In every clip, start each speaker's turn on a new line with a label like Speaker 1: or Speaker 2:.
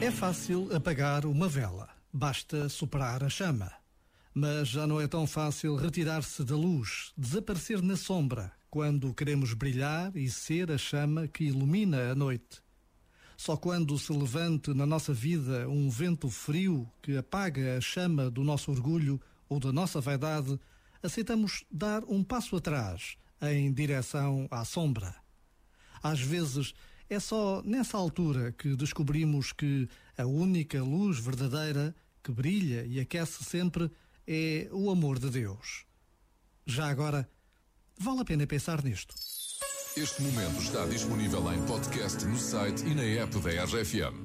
Speaker 1: É fácil apagar uma vela, basta superar a chama. Mas já não é tão fácil retirar-se da luz, desaparecer na sombra, quando queremos brilhar e ser a chama que ilumina a noite. Só quando se levante na nossa vida um vento frio que apaga a chama do nosso orgulho ou da nossa vaidade, aceitamos dar um passo atrás em direção à sombra. Às vezes, é só nessa altura que descobrimos que a única luz verdadeira que brilha e aquece sempre é o amor de Deus. Já agora, vale a pena pensar nisto.
Speaker 2: Este momento está disponível em podcast no site e na app da RFM.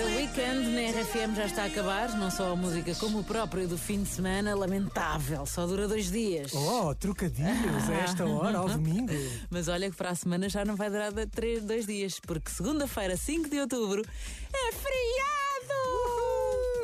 Speaker 3: The
Speaker 4: Weekend na RFM já está a acabar, não só a música como o próprio do fim de semana, lamentável, só dura dois dias.
Speaker 5: Oh, trocadilhos a esta hora, ao domingo.
Speaker 4: Mas olha que para a semana já não vai durar três, dois dias, porque segunda-feira, 5 de outubro, é feriado!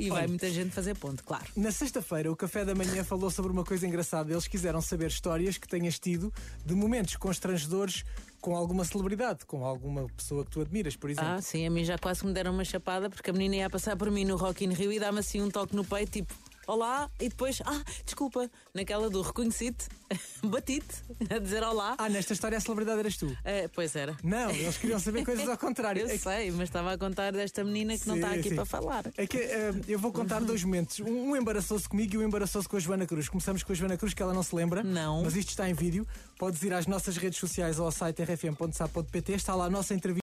Speaker 4: E vai muita gente fazer ponto, claro.
Speaker 5: Na sexta-feira, o Café da Manhã falou sobre uma coisa engraçada. Eles quiseram saber histórias que tenhas tido de momentos constrangedores com alguma celebridade, com alguma pessoa que tu admiras, por exemplo.
Speaker 4: Ah, sim, a mim já quase me deram uma chapada porque a menina ia passar por mim no Rock in Rio e dá-me assim um toque no peito, tipo, olá, e depois, ah, desculpa, naquela do reconheci-te, bati-te a dizer olá.
Speaker 3: Ah, nesta história a celebridade eras tu.
Speaker 4: Eh, pois era.
Speaker 3: Não, eles queriam saber coisas ao contrário.
Speaker 4: Eu
Speaker 3: É que-
Speaker 4: sei, mas estava a contar desta menina que não está
Speaker 3: Sim,
Speaker 4: aqui
Speaker 3: sim.
Speaker 4: para falar.
Speaker 3: É que eh, eu vou contar dois momentos. Um, um embaraçoso comigo e um embaraçoso com a Joana Cruz. Começamos com a Joana Cruz, que ela não se lembra.
Speaker 4: Não.
Speaker 3: Mas isto está em vídeo. Podes ir às nossas redes sociais ou ao site rfm.sa.pt. Está lá a nossa entrevista.